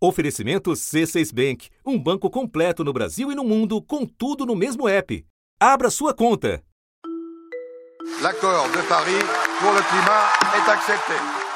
Oferecimento C6 Bank, um banco completo no Brasil e no mundo, com tudo no mesmo app. Abra sua conta. L'accord de Paris pour le climat est accepté.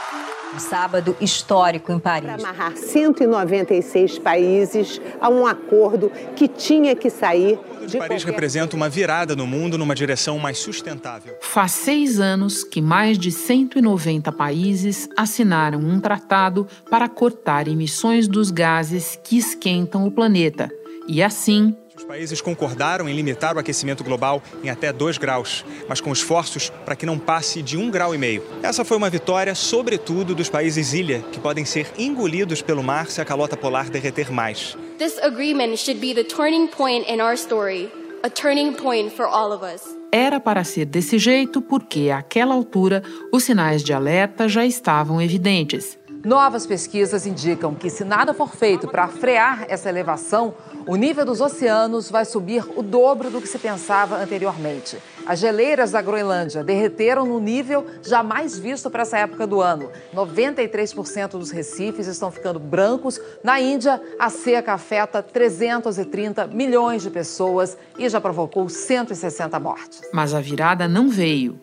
Um sábado histórico em Paris. Para amarrar 196 países a um acordo que tinha que sair de Paris representa uma virada no mundo numa direção mais sustentável. Faz seis anos que mais de 190 países assinaram um tratado para cortar emissões dos gases que esquentam o planeta e, assim, países concordaram em limitar o aquecimento global em até 2 graus, mas com esforços para que não passe de 1,5 grau. E meio. Essa foi uma vitória, sobretudo, dos países ilha, que podem ser engolidos pelo mar se a calota polar derreter mais. This agreement should be the turning point in our story, a turning point for all of us. Era para ser desse jeito porque, àquela altura, os sinais de alerta já estavam evidentes. Novas pesquisas indicam que, se nada for feito para frear essa elevação, o nível dos oceanos vai subir o dobro do que se pensava anteriormente. As geleiras da Groenlândia derreteram no nível jamais visto para essa época do ano. 93% dos recifes estão ficando brancos. Na Índia, a seca afeta 330 milhões de pessoas e já provocou 160 mortes. Mas a virada não veio.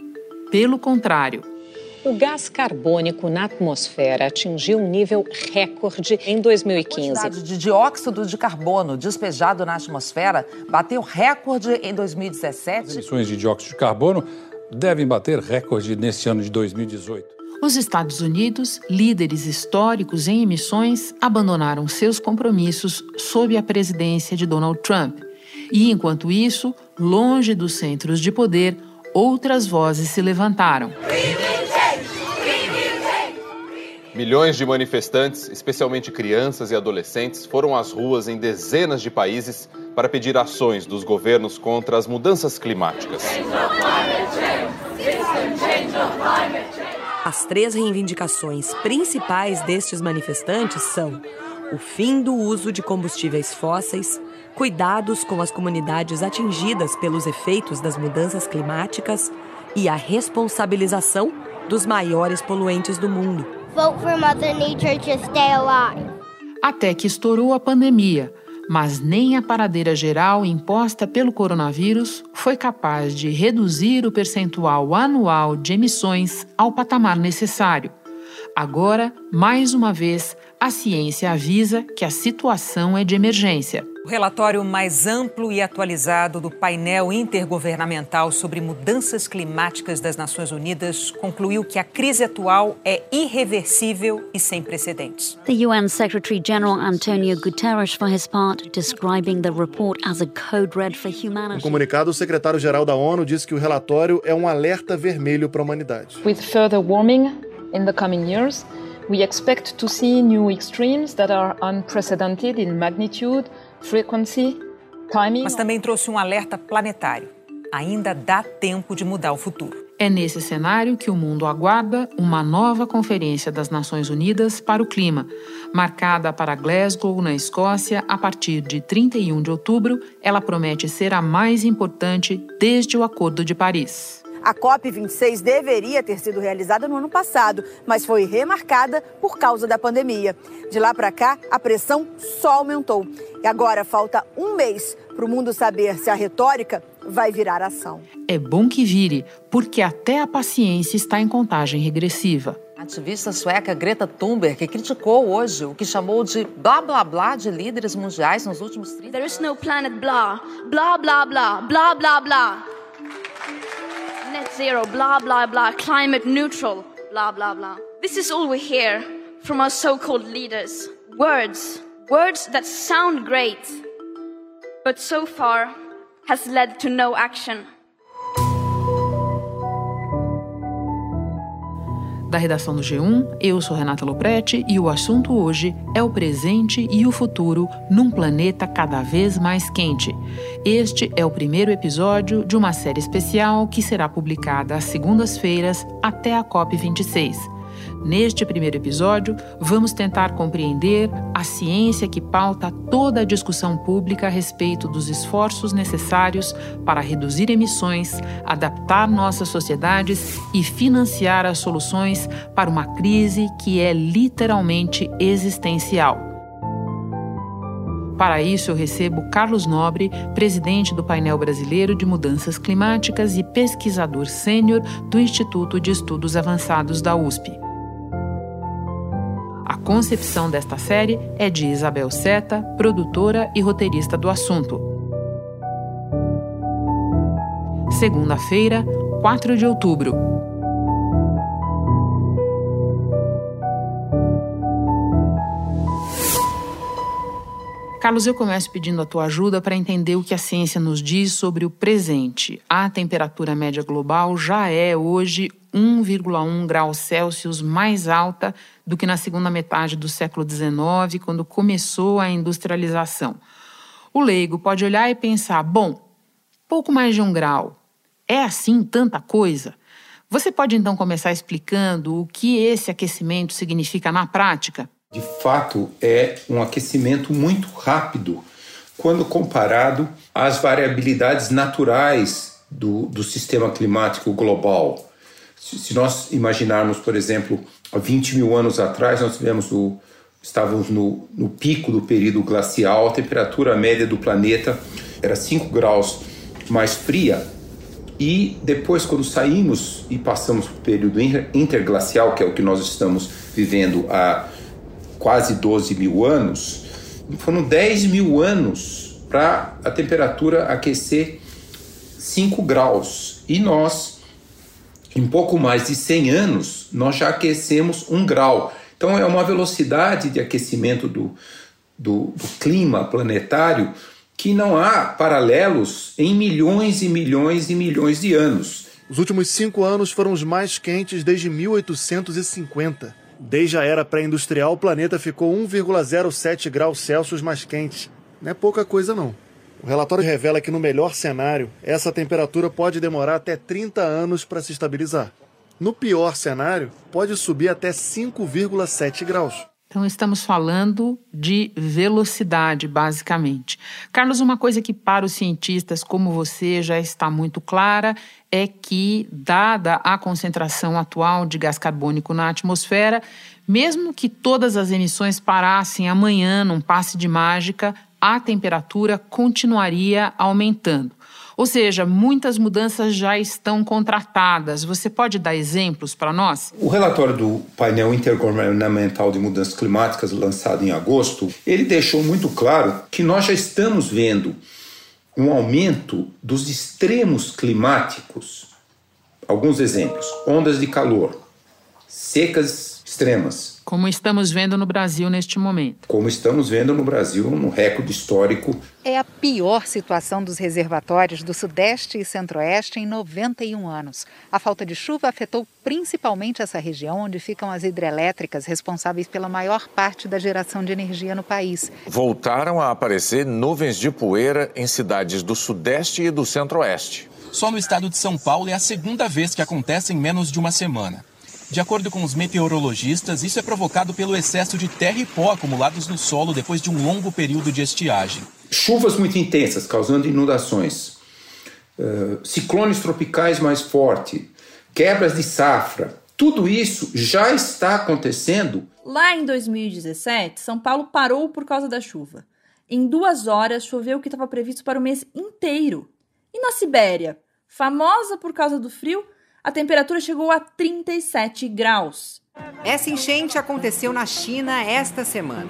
Pelo contrário, o gás carbônico na atmosfera atingiu um nível recorde em 2015. A quantidade de dióxido de carbono despejado na atmosfera bateu recorde em 2017. As emissões de dióxido de carbono devem bater recorde neste ano de 2018. Os Estados Unidos, líderes históricos em emissões, abandonaram seus compromissos sob a presidência de Donald Trump. E, enquanto isso, longe dos centros de poder, outras vozes se levantaram. Milhões de manifestantes, especialmente crianças e adolescentes, foram às ruas em dezenas de países para pedir ações dos governos contra as mudanças climáticas. As três reivindicações principais destes manifestantes são o fim do uso de combustíveis fósseis, cuidados com as comunidades atingidas pelos efeitos das mudanças climáticas e a responsabilização dos maiores poluentes do mundo. Vote for Mother Nature to stay alive. Até que estourou a pandemia, mas nem a paradeira geral imposta pelo coronavírus foi capaz de reduzir o percentual anual de emissões ao patamar necessário. Agora, mais uma vez, a ciência avisa que a situação é de emergência. O relatório mais amplo e atualizado do painel intergovernamental sobre mudanças climáticas das Nações Unidas concluiu que a crise atual é irreversível e sem precedentes. The UN Secretary General Antonio Guterres, for his part, describing the report as a code red for humanity. Em comunicado, o secretário-geral da ONU disse que o relatório é um alerta vermelho para a humanidade. With further warming in the coming years, we expect to see new extremes that are unprecedented in magnitude, frequency, timing. Mas também trouxe um alerta planetário. Ainda dá tempo de mudar o futuro. É nesse cenário que o mundo aguarda uma nova Conferência das Nações Unidas para o Clima, marcada para Glasgow, na Escócia, a partir de 31 de outubro. Ela promete ser a mais importante desde o Acordo de Paris. A COP26 deveria ter sido realizada no ano passado, mas foi remarcada por causa da pandemia. De lá para cá, a pressão só aumentou. E agora falta um mês para o mundo saber se a retórica vai virar ação. É bom que vire, porque até a paciência está em contagem regressiva. A ativista sueca Greta Thunberg que criticou hoje o que chamou de blá blá blá de líderes mundiais nos últimos 30 There is no planet blah, blá blá blá, blá blá blá net zero, blah, blah, blah, climate neutral, blah, blah, blah. This is all we hear from our so called leaders. Words, words that sound great, but so far has led to no action. Da redação do G1, eu sou Renata Loprete e o assunto hoje é o presente e o futuro num planeta cada vez mais quente. Este é o primeiro episódio de uma série especial que será publicada às segundas-feiras até a COP26. Neste primeiro episódio, vamos tentar compreender a ciência que pauta toda a discussão pública a respeito dos esforços necessários para reduzir emissões, adaptar nossas sociedades e financiar as soluções para uma crise que é literalmente existencial. Para isso, eu recebo Carlos Nobre, presidente do painel brasileiro de mudanças climáticas e pesquisador sênior do Instituto de Estudos Avançados da USP. Concepção desta série é de Isabel Seta, produtora e roteirista do assunto. Segunda-feira, 4 de outubro. Carlos, eu começo pedindo a tua ajuda para entender o que a ciência nos diz sobre o presente. A temperatura média global já é hoje 1,1 graus Celsius mais alta do que na segunda metade do século XIX, quando começou a industrialização. O leigo pode olhar e pensar: bom, pouco mais de um grau. É assim tanta coisa? Você pode então começar explicando o que esse aquecimento significa na prática? De fato é um aquecimento muito rápido quando comparado às variabilidades naturais do, do sistema climático global. Se, se, nós imaginarmos, por exemplo, há 20 mil anos atrás, nós tivemos o, estávamos no, no pico do período glacial, a temperatura média do planeta era 5 graus mais fria. E depois, quando saímos e passamos para o período interglacial, que é o que nós estamos vivendo há quase 12 mil anos, foram 10 mil anos para a temperatura aquecer 5 graus. E nós, em pouco mais de 100 anos, nós já aquecemos 1 grau. Então é uma velocidade de aquecimento do, do, do clima planetário que não há paralelos em milhões e milhões e milhões de anos. Os últimos cinco anos foram os mais quentes desde 1850. Desde a era pré-industrial, o planeta ficou 1,07 graus Celsius mais quente. Não é pouca coisa, não. O relatório revela que, no melhor cenário, essa temperatura pode demorar até 30 anos para se estabilizar. No pior cenário, pode subir até 5,7 graus. Então, estamos falando de velocidade, basicamente. Carlos, uma coisa que para os cientistas como você já está muito clara é que, dada a concentração atual de gás carbônico na atmosfera, mesmo que todas as emissões parassem amanhã num passe de mágica, a temperatura continuaria aumentando. Ou seja, muitas mudanças já estão contratadas. Você pode dar exemplos para nós? O relatório do painel intergovernamental de mudanças climáticas lançado em agosto, ele deixou muito claro que nós já estamos vendo um aumento dos extremos climáticos. Alguns exemplos: ondas de calor, secas extremas, como estamos vendo no Brasil neste momento. Como estamos vendo no Brasil, no recorde histórico. É a pior situação dos reservatórios do Sudeste e Centro-Oeste em 91 anos. A falta de chuva afetou principalmente essa região, onde ficam as hidrelétricas responsáveis pela maior parte da geração de energia no país. Voltaram a aparecer nuvens de poeira em cidades do Sudeste e do Centro-Oeste. Só no estado de São Paulo é a segunda vez que acontece em menos de uma semana. De acordo com os meteorologistas, isso é provocado pelo excesso de terra e pó acumulados no solo depois de um longo período de estiagem. Chuvas muito intensas, causando inundações, uh, ciclones tropicais mais fortes, quebras de safra, tudo isso já está acontecendo. Lá em 2017, São Paulo parou por causa da chuva. Em duas horas, choveu o que estava previsto para o mês inteiro. E na Sibéria, famosa por causa do frio, a temperatura chegou a 37 graus. Essa enchente aconteceu na China esta semana.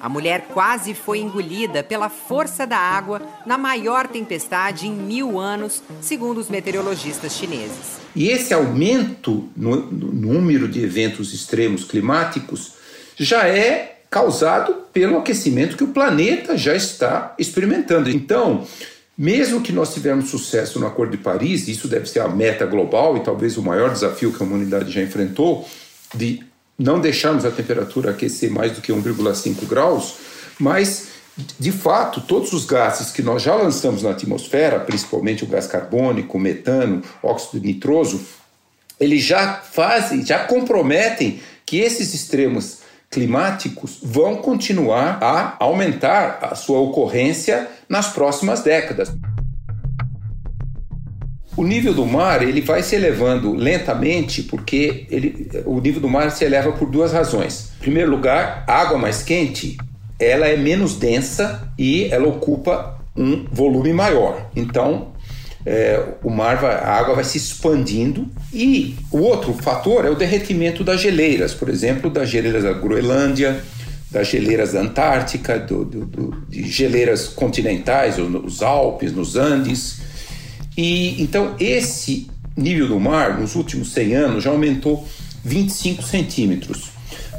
A mulher quase foi engolida pela força da água na maior tempestade em mil anos, segundo os meteorologistas chineses. E esse aumento no, no número de eventos extremos climáticos já é causado pelo aquecimento que o planeta já está experimentando. Então, mesmo que nós tivermos sucesso no Acordo de Paris, isso deve ser a meta global e talvez o maior desafio que a humanidade já enfrentou, de não deixarmos a temperatura aquecer mais do que 1,5 graus, mas de fato, todos os gases que nós já lançamos na atmosfera, principalmente o gás carbônico, o metano, óxido nitroso, eles já fazem, já comprometem que esses extremos climáticos vão continuar a aumentar a sua ocorrência nas próximas décadas. O nível do mar ele vai se elevando lentamente porque ele, o nível do mar se eleva por duas razões. Em primeiro lugar, a água mais quente ela é menos densa e ela ocupa um volume maior. Então, é, o mar vai, a água vai se expandindo e o outro fator é o derretimento das geleiras, por exemplo, das geleiras da Groenlândia, das geleiras da Antártica, do, do, do, de geleiras continentais, nos Alpes, nos Andes. E então esse nível do mar nos últimos 100 anos já aumentou 25 centímetros.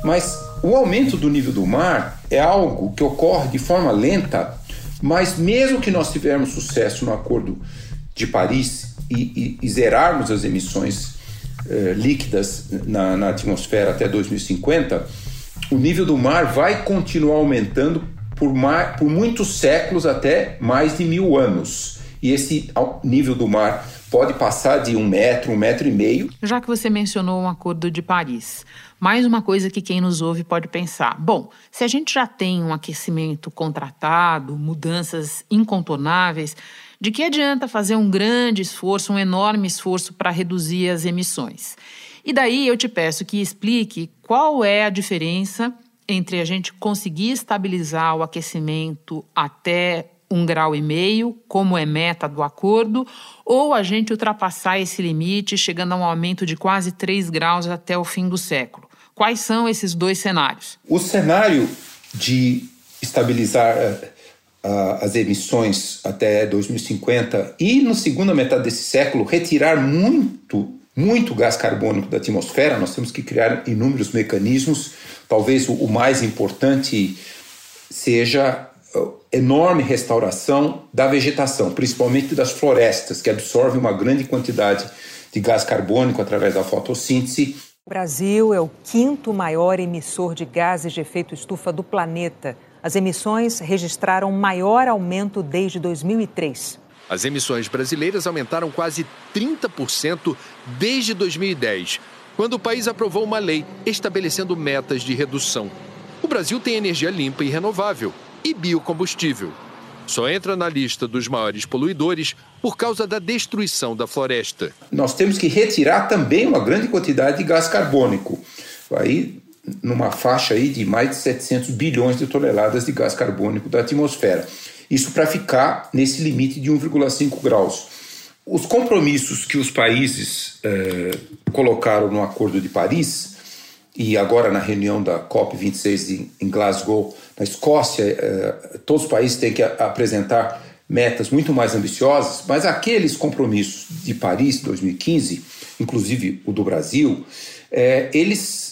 Mas o aumento do nível do mar é algo que ocorre de forma lenta, mas mesmo que nós tivermos sucesso no Acordo de Paris e, e, e zerarmos as emissões eh, líquidas na, na atmosfera até 2050, o nível do mar vai continuar aumentando por, mais, por muitos séculos até mais de mil anos. E esse nível do mar pode passar de um metro, um metro e meio. Já que você mencionou o Acordo de Paris, mais uma coisa que quem nos ouve pode pensar: bom, se a gente já tem um aquecimento contratado, mudanças incontornáveis, de que adianta fazer um grande esforço, um enorme esforço para reduzir as emissões? E daí eu te peço que explique qual é a diferença entre a gente conseguir estabilizar o aquecimento até um grau e meio, como é meta do acordo, ou a gente ultrapassar esse limite, chegando a um aumento de quase 3 graus até o fim do século. Quais são esses dois cenários? O cenário de estabilizar uh, as emissões até 2050 e, na segunda metade desse século, retirar muito muito gás carbônico da atmosfera, nós temos que criar inúmeros mecanismos. Talvez o, mais importante seja enorme restauração da vegetação, principalmente das florestas, que absorvem uma grande quantidade de gás carbônico através da fotossíntese. O Brasil é o quinto maior emissor de gases de efeito estufa do planeta. As emissões registraram maior aumento desde 2003. As emissões brasileiras aumentaram quase 30% desde 2010, quando o país aprovou uma lei estabelecendo metas de redução. O Brasil tem energia limpa e renovável e biocombustível. Só entra na lista dos maiores poluidores por causa da destruição da floresta. Nós temos que retirar também uma grande quantidade de gás carbônico. Aí, numa faixa aí de mais de 700 bilhões de toneladas de gás carbônico da atmosfera. Isso para ficar nesse limite de 1,5 graus. Os compromissos que os países eh, colocaram no Acordo de Paris e agora na reunião da COP26 em Glasgow, na Escócia, eh, todos os países têm que apresentar metas muito mais ambiciosas, mas aqueles compromissos de Paris 2015, inclusive o do Brasil, eh, eles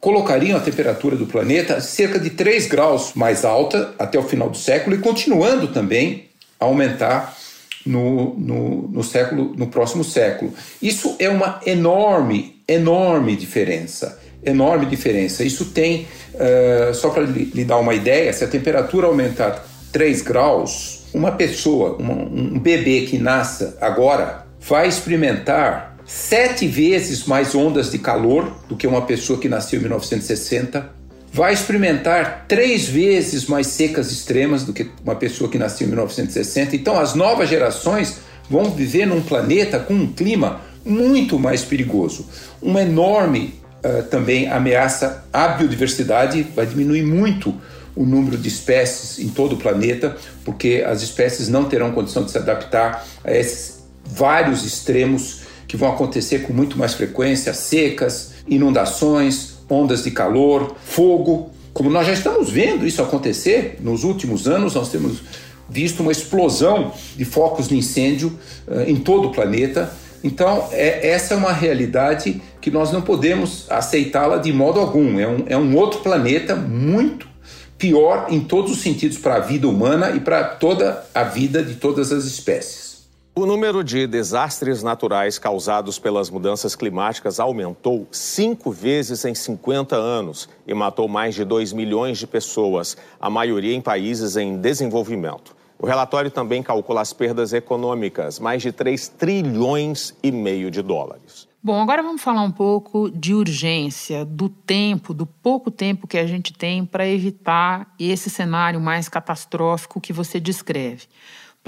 colocariam a temperatura do planeta cerca de 3 graus mais alta até o final do século e continuando também a aumentar no, no, no, século, no próximo século. Isso é uma enorme, enorme diferença. Enorme diferença. Isso tem, uh, só para lhe, dar uma ideia, se a temperatura aumentar 3 graus, uma pessoa, uma, um bebê que nasça agora, vai experimentar sete vezes mais ondas de calor do que uma pessoa que nasceu em 1960, vai experimentar três vezes mais secas extremas do que uma pessoa que nasceu em 1960. Então, as novas gerações vão viver num planeta com um clima muito mais perigoso. Uma enorme uh, também ameaça à biodiversidade, vai diminuir muito o número de espécies em todo o planeta, porque as espécies não terão condição de se adaptar a esses vários extremos que vão acontecer com muito mais frequência, secas, inundações, ondas de calor, fogo. Como nós já estamos vendo isso acontecer nos últimos anos, nós temos visto uma explosão de focos de incêndio uh, em todo o planeta. Então, é, essa é uma realidade que nós não podemos aceitá-la de modo algum. É um, é um outro planeta muito pior em todos os sentidos para a vida humana e para toda a vida de todas as espécies. O número de desastres naturais causados pelas mudanças climáticas aumentou cinco vezes em 50 anos e matou mais de 2 milhões de pessoas, a maioria em países em desenvolvimento. O relatório também calcula as perdas econômicas, mais de 3 trilhões e meio de dólares. Bom, agora vamos falar um pouco de urgência, do tempo, do pouco tempo que a gente tem para evitar esse cenário mais catastrófico que você descreve.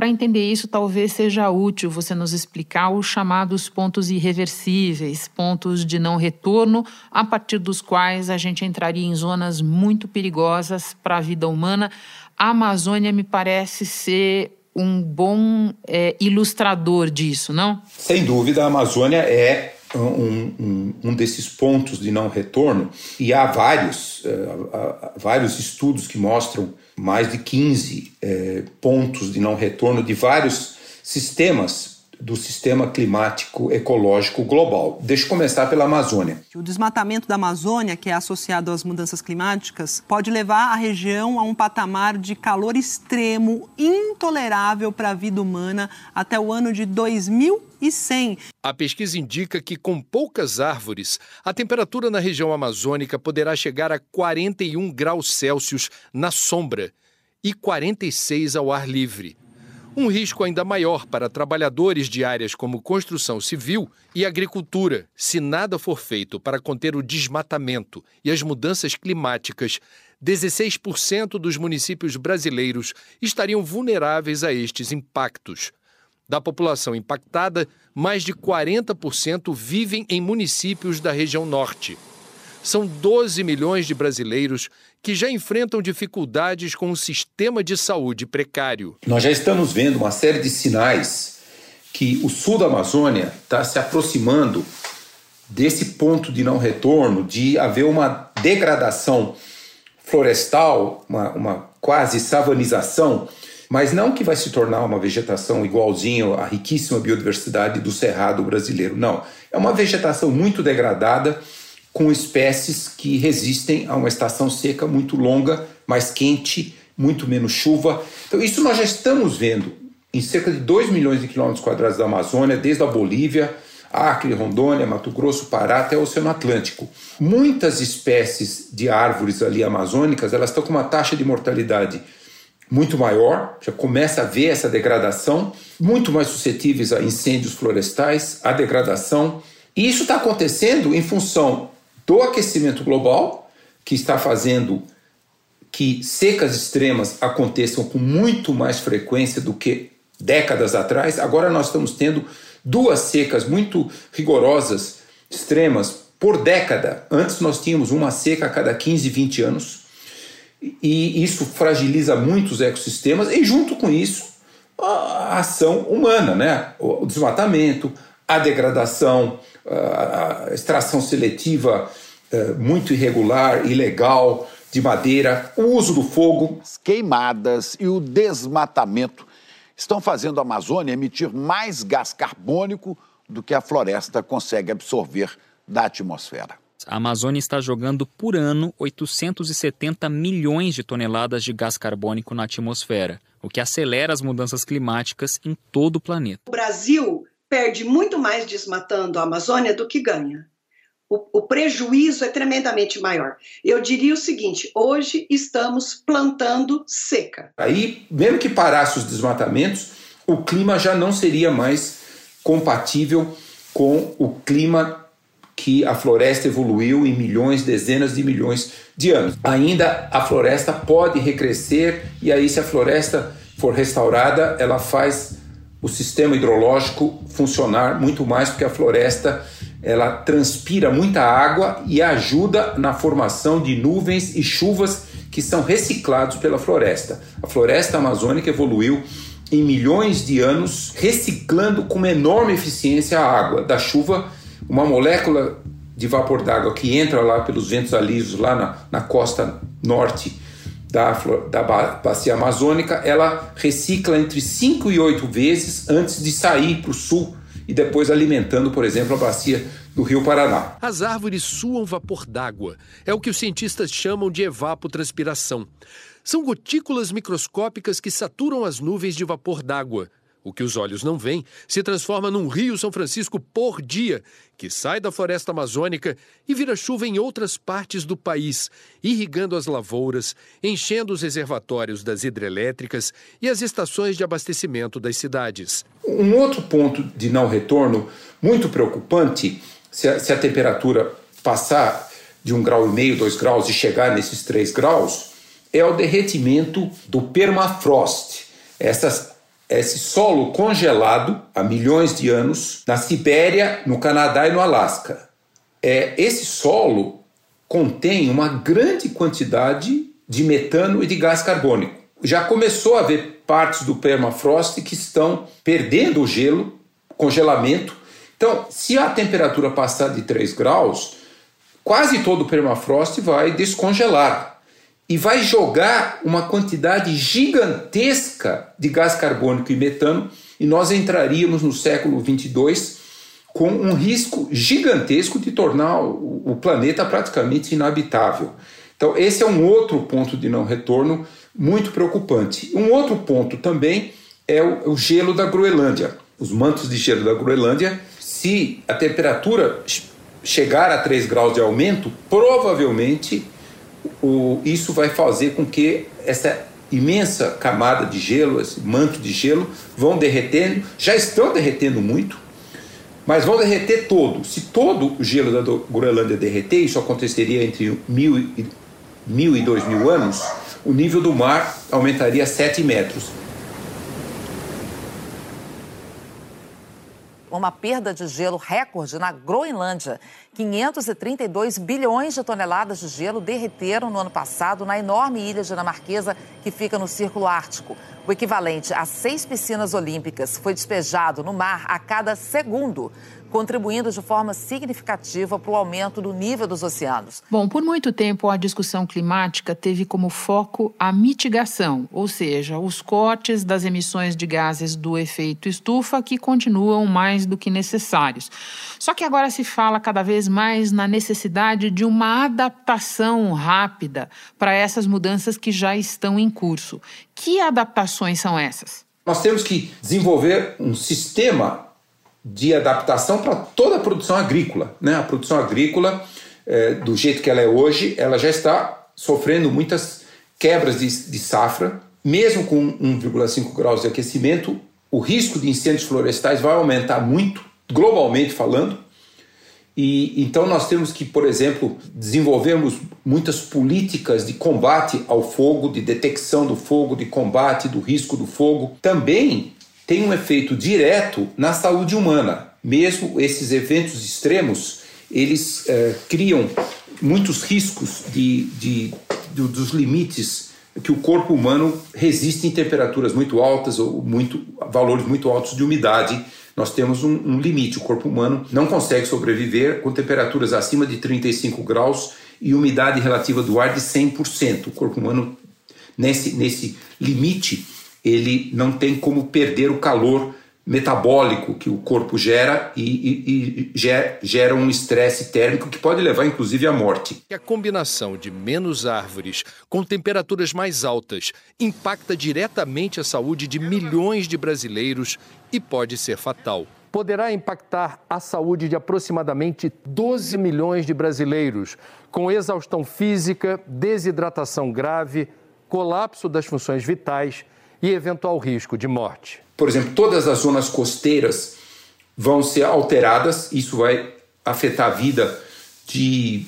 Para entender isso, talvez seja útil você nos explicar os chamados pontos irreversíveis, pontos de não retorno, a partir dos quais a gente entraria em zonas muito perigosas para a vida humana. A Amazônia me parece ser um bom é, ilustrador disso, não? Sem dúvida, a Amazônia é um, um, um, desses pontos de não retorno, e há vários, uh, vários estudos que mostram mais de 15 uh, pontos de não retorno de vários sistemas do sistema climático ecológico global. Deixa eu começar pela Amazônia. O desmatamento da Amazônia, que é associado às mudanças climáticas, pode levar a região a um patamar de calor extremo, intolerável para a vida humana até o ano de 2100. A pesquisa indica que, com poucas árvores, a temperatura na região amazônica poderá chegar a 41 graus Celsius na sombra e 46 ao ar livre. Um risco ainda maior para trabalhadores de áreas como construção civil e agricultura, se nada for feito para conter o desmatamento e as mudanças climáticas. 16% dos municípios brasileiros estariam vulneráveis a estes impactos. Da população impactada, mais de 40% vivem em municípios da região norte. São 12 milhões de brasileiros que já enfrentam dificuldades com o sistema de saúde precário. Nós já estamos vendo uma série de sinais que o sul da Amazônia está se aproximando desse ponto de não retorno, de haver uma degradação florestal, uma, uma quase savanização, mas não que vai se tornar uma vegetação igualzinho à riquíssima biodiversidade do cerrado brasileiro. Não, é uma vegetação muito degradada com espécies que resistem a uma estação seca muito longa, mais quente, muito menos chuva. Então, isso nós já estamos vendo em cerca de 2 milhões de quilômetros quadrados da Amazônia, desde a Bolívia, Acre, Rondônia, Mato Grosso, Pará até o Oceano Atlântico. Muitas espécies de árvores ali amazônicas, elas estão com uma taxa de mortalidade muito maior, já começa a ver essa degradação, muito mais suscetíveis a incêndios florestais, a degradação. E isso está acontecendo em função do aquecimento global, que está fazendo que secas extremas aconteçam com muito mais frequência do que décadas atrás. Agora nós estamos tendo duas secas muito rigorosas, extremas, por década. Antes nós tínhamos uma seca a cada 15, 20 anos. E isso fragiliza muito os ecossistemas e junto com isso a ação humana, né? O desmatamento, a degradação, a extração seletiva eh, muito irregular, ilegal de madeira, o uso do fogo. As queimadas e o desmatamento estão fazendo a Amazônia emitir mais gás carbônico do que a floresta consegue absorver da atmosfera. A Amazônia está jogando por ano 870 milhões de toneladas de gás carbônico na atmosfera, o que acelera as mudanças climáticas em todo o planeta. O Brasil perde muito mais desmatando a Amazônia do que ganha. O, o, prejuízo é tremendamente maior. Eu diria o seguinte: hoje estamos plantando seca. Aí, mesmo que parasse os desmatamentos, o clima já não seria mais compatível com o clima que a floresta evoluiu em milhões, dezenas de milhões de anos. Ainda a floresta pode recrescer, e aí, se a floresta for restaurada, ela faz o sistema hidrológico funcionar muito mais porque a floresta ela transpira muita água e ajuda na formação de nuvens e chuvas que são reciclados pela floresta. A floresta amazônica evoluiu em milhões de anos reciclando com enorme eficiência a água da chuva, uma molécula de vapor d'água que entra lá pelos ventos alisos lá na, na costa norte da, da bacia amazônica, ela recicla entre 5 e 8 vezes antes de sair para o sul e depois alimentando, por exemplo, a bacia do Rio Paraná. As árvores suam vapor d'água. É o que os cientistas chamam de evapotranspiração. São gotículas microscópicas que saturam as nuvens de vapor d'água. O que os olhos não veem se transforma num rio São Francisco por dia, que sai da floresta amazônica e vira chuva em outras partes do país, irrigando as lavouras, enchendo os reservatórios das hidrelétricas e as estações de abastecimento das cidades. Um outro ponto de não retorno muito preocupante, se a, se a temperatura passar de um grau e meio, dois graus e chegar nesses três graus, é o derretimento do permafrost. Essas esse solo congelado há milhões de anos na Sibéria, no Canadá e no Alasca. É, esse solo contém uma grande quantidade de metano e de gás carbônico. Já começou a haver partes do permafrost que estão perdendo o gelo, congelamento. Então, se a temperatura passar de 3 graus, quase todo o permafrost vai descongelar e vai jogar uma quantidade gigantesca de gás carbônico e metano, e nós entraríamos no século 22 com um risco gigantesco de tornar o planeta praticamente inabitável. Então, esse é um outro ponto de não retorno muito preocupante. Um outro ponto também é o, o gelo da Groenlândia. Os mantos de gelo da Groenlândia, se a temperatura chegar a 3 graus de aumento, provavelmente o, isso vai fazer com que essa imensa camada de gelo, esse manto de gelo, vão derretendo, já estão derretendo muito, mas vão derreter todo. Se todo o gelo da Groenlândia derreter, isso aconteceria entre mil e, mil e dois mil anos, o nível do mar aumentaria 7 metros. Uma perda de gelo recorde na Groenlândia. 532 bilhões de toneladas de gelo derreteram no ano passado na enorme ilha dinamarquesa que fica no Círculo Ártico. O equivalente a seis piscinas olímpicas foi despejado no mar a cada segundo contribuindo de forma significativa para o aumento do nível dos oceanos. Bom, por muito tempo a discussão climática teve como foco a mitigação, ou seja, os cortes das emissões de gases do efeito estufa que continuam mais do que necessários. Só que agora se fala cada vez mais na necessidade de uma adaptação rápida para essas mudanças que já estão em curso. Que adaptações são essas? Nós temos que desenvolver um sistema de adaptação para toda a produção agrícola. Né? A produção agrícola, é, do jeito que ela é hoje, ela já está sofrendo muitas quebras de, de safra. Mesmo com 1,5 graus de aquecimento, o risco de incêndios florestais vai aumentar muito, globalmente falando. E então nós temos que, por exemplo, desenvolvermos muitas políticas de combate ao fogo, de detecção do fogo, de combate do risco do fogo. Também tem um efeito direto na saúde humana. Mesmo esses eventos extremos, eles é, criam muitos riscos de, de, de, dos limites que o corpo humano resiste em temperaturas muito altas ou muito, valores muito altos de umidade. Nós temos um, um limite. O corpo humano não consegue sobreviver com temperaturas acima de 35 graus e umidade relativa do ar de 100%. O corpo humano, nesse, nesse limite, ele não tem como perder o calor metabólico que o corpo gera e, e, e gera um estresse térmico que pode levar inclusive à morte. A combinação de menos árvores com temperaturas mais altas impacta diretamente a saúde de milhões de brasileiros e pode ser fatal. Poderá impactar a saúde de aproximadamente 12 milhões de brasileiros, com exaustão física, desidratação grave, colapso das funções vitais e eventual risco de morte. Por exemplo, todas as zonas costeiras vão ser alteradas, isso vai afetar a vida de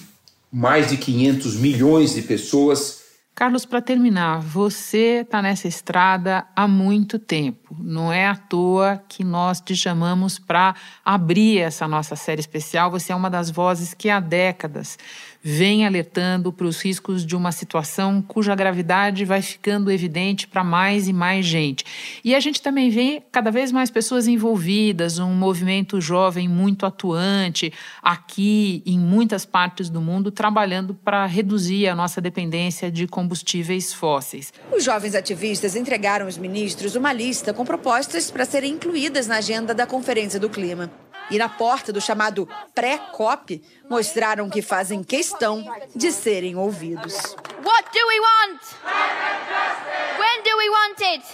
mais de 500 milhões de pessoas. Carlos, para terminar, você está nessa estrada há muito tempo. Não é à toa que nós te chamamos para abrir essa nossa série especial. Você é uma das vozes que há décadas vem alertando para os riscos de uma situação cuja gravidade vai ficando evidente para mais e mais gente. E a gente também vê cada vez mais pessoas envolvidas, um movimento jovem muito atuante aqui em muitas partes do mundo, trabalhando para reduzir a nossa dependência de combustíveis fósseis. Os jovens ativistas entregaram aos ministros uma lista com propostas para serem incluídas na agenda da Conferência do Clima e na porta do chamado pré-COP mostraram que fazem questão de serem ouvidos. What do we want? When do we want it?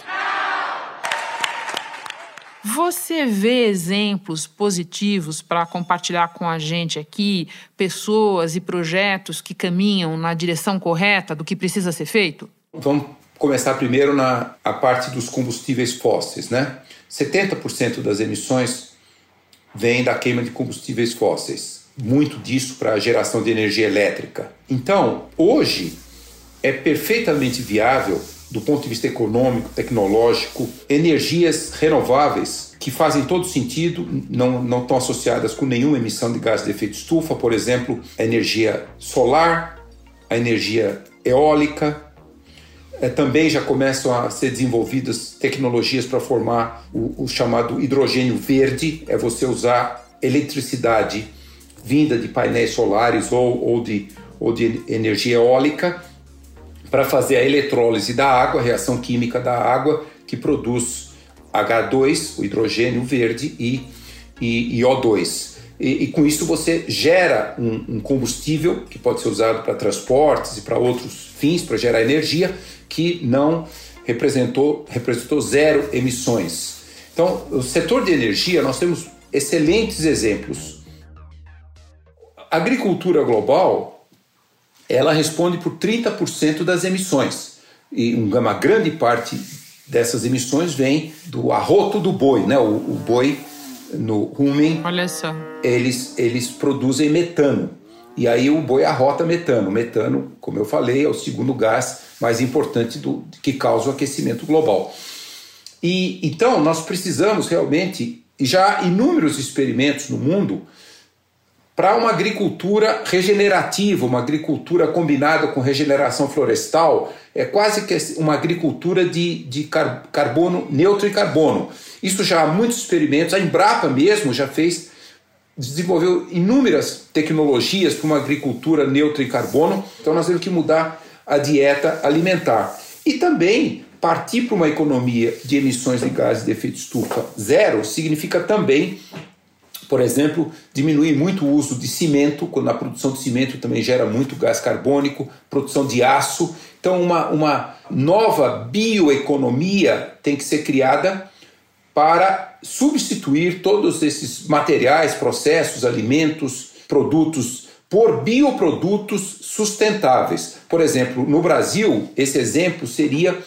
Você vê exemplos positivos para compartilhar com a gente aqui, pessoas e projetos que caminham na direção correta do que precisa ser feito? Vamos começar primeiro na a parte dos combustíveis fósseis, né? 70% das emissões vem da queima de combustíveis fósseis. Muito disso para a geração de energia elétrica. Então, hoje é perfeitamente viável do ponto de vista econômico, tecnológico, energias renováveis que fazem todo sentido, não, não estão associadas com nenhuma emissão de gás de efeito estufa, por exemplo, a energia solar, a energia eólica. É, também já começam a ser desenvolvidas tecnologias para formar o, o chamado hidrogênio verde, é você usar eletricidade vinda de painéis solares ou, ou, de, ou de energia eólica para fazer a eletrólise da água, a reação química da água, que produz H2, o hidrogênio verde, e, e, e O2. E, e, com isso você gera um, um, combustível que pode ser usado para transportes e para outros fins, para gerar energia, que não representou, representou zero emissões. Então, o setor de energia, nós temos excelentes exemplos. A agricultura global ela responde por 30% das emissões. E uma grande parte dessas emissões vem do arroto do boi, né? O, o boi no rumen. Olha só. Eles, eles produzem metano. E aí o boi arrota metano. Metano, como eu falei, é o segundo gás mais importante do, que causa o aquecimento global. E então nós precisamos realmente, já há inúmeros experimentos no mundo para uma agricultura regenerativa, uma agricultura combinada com regeneração florestal, é quase que uma agricultura de, de carbono neutro e carbono. Isso já há muitos experimentos, a Embrapa mesmo já fez, desenvolveu inúmeras tecnologias para uma agricultura neutra em carbono, então nós temos que mudar a dieta alimentar. E também partir para uma economia de emissões de gases de efeito estufa zero significa também por exemplo, diminuir muito o uso de cimento, quando a produção de cimento também gera muito gás carbônico, produção de aço. Então, uma, uma nova bioeconomia tem que ser criada para substituir todos esses materiais, processos, alimentos, produtos por bioprodutos sustentáveis. Por exemplo, no Brasil, esse exemplo seria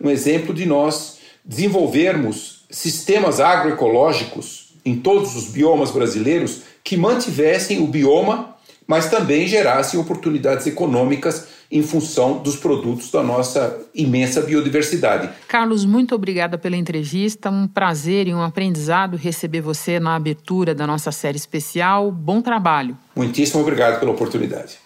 um exemplo de nós desenvolvermos sistemas agroecológicos em todos os biomas brasileiros que mantivessem o bioma, mas também gerassem oportunidades econômicas em função dos produtos da nossa imensa biodiversidade. Carlos, muito obrigada pela entrevista. Um prazer e um aprendizado receber você na abertura da nossa série especial. Bom trabalho. Muitíssimo obrigado pela oportunidade.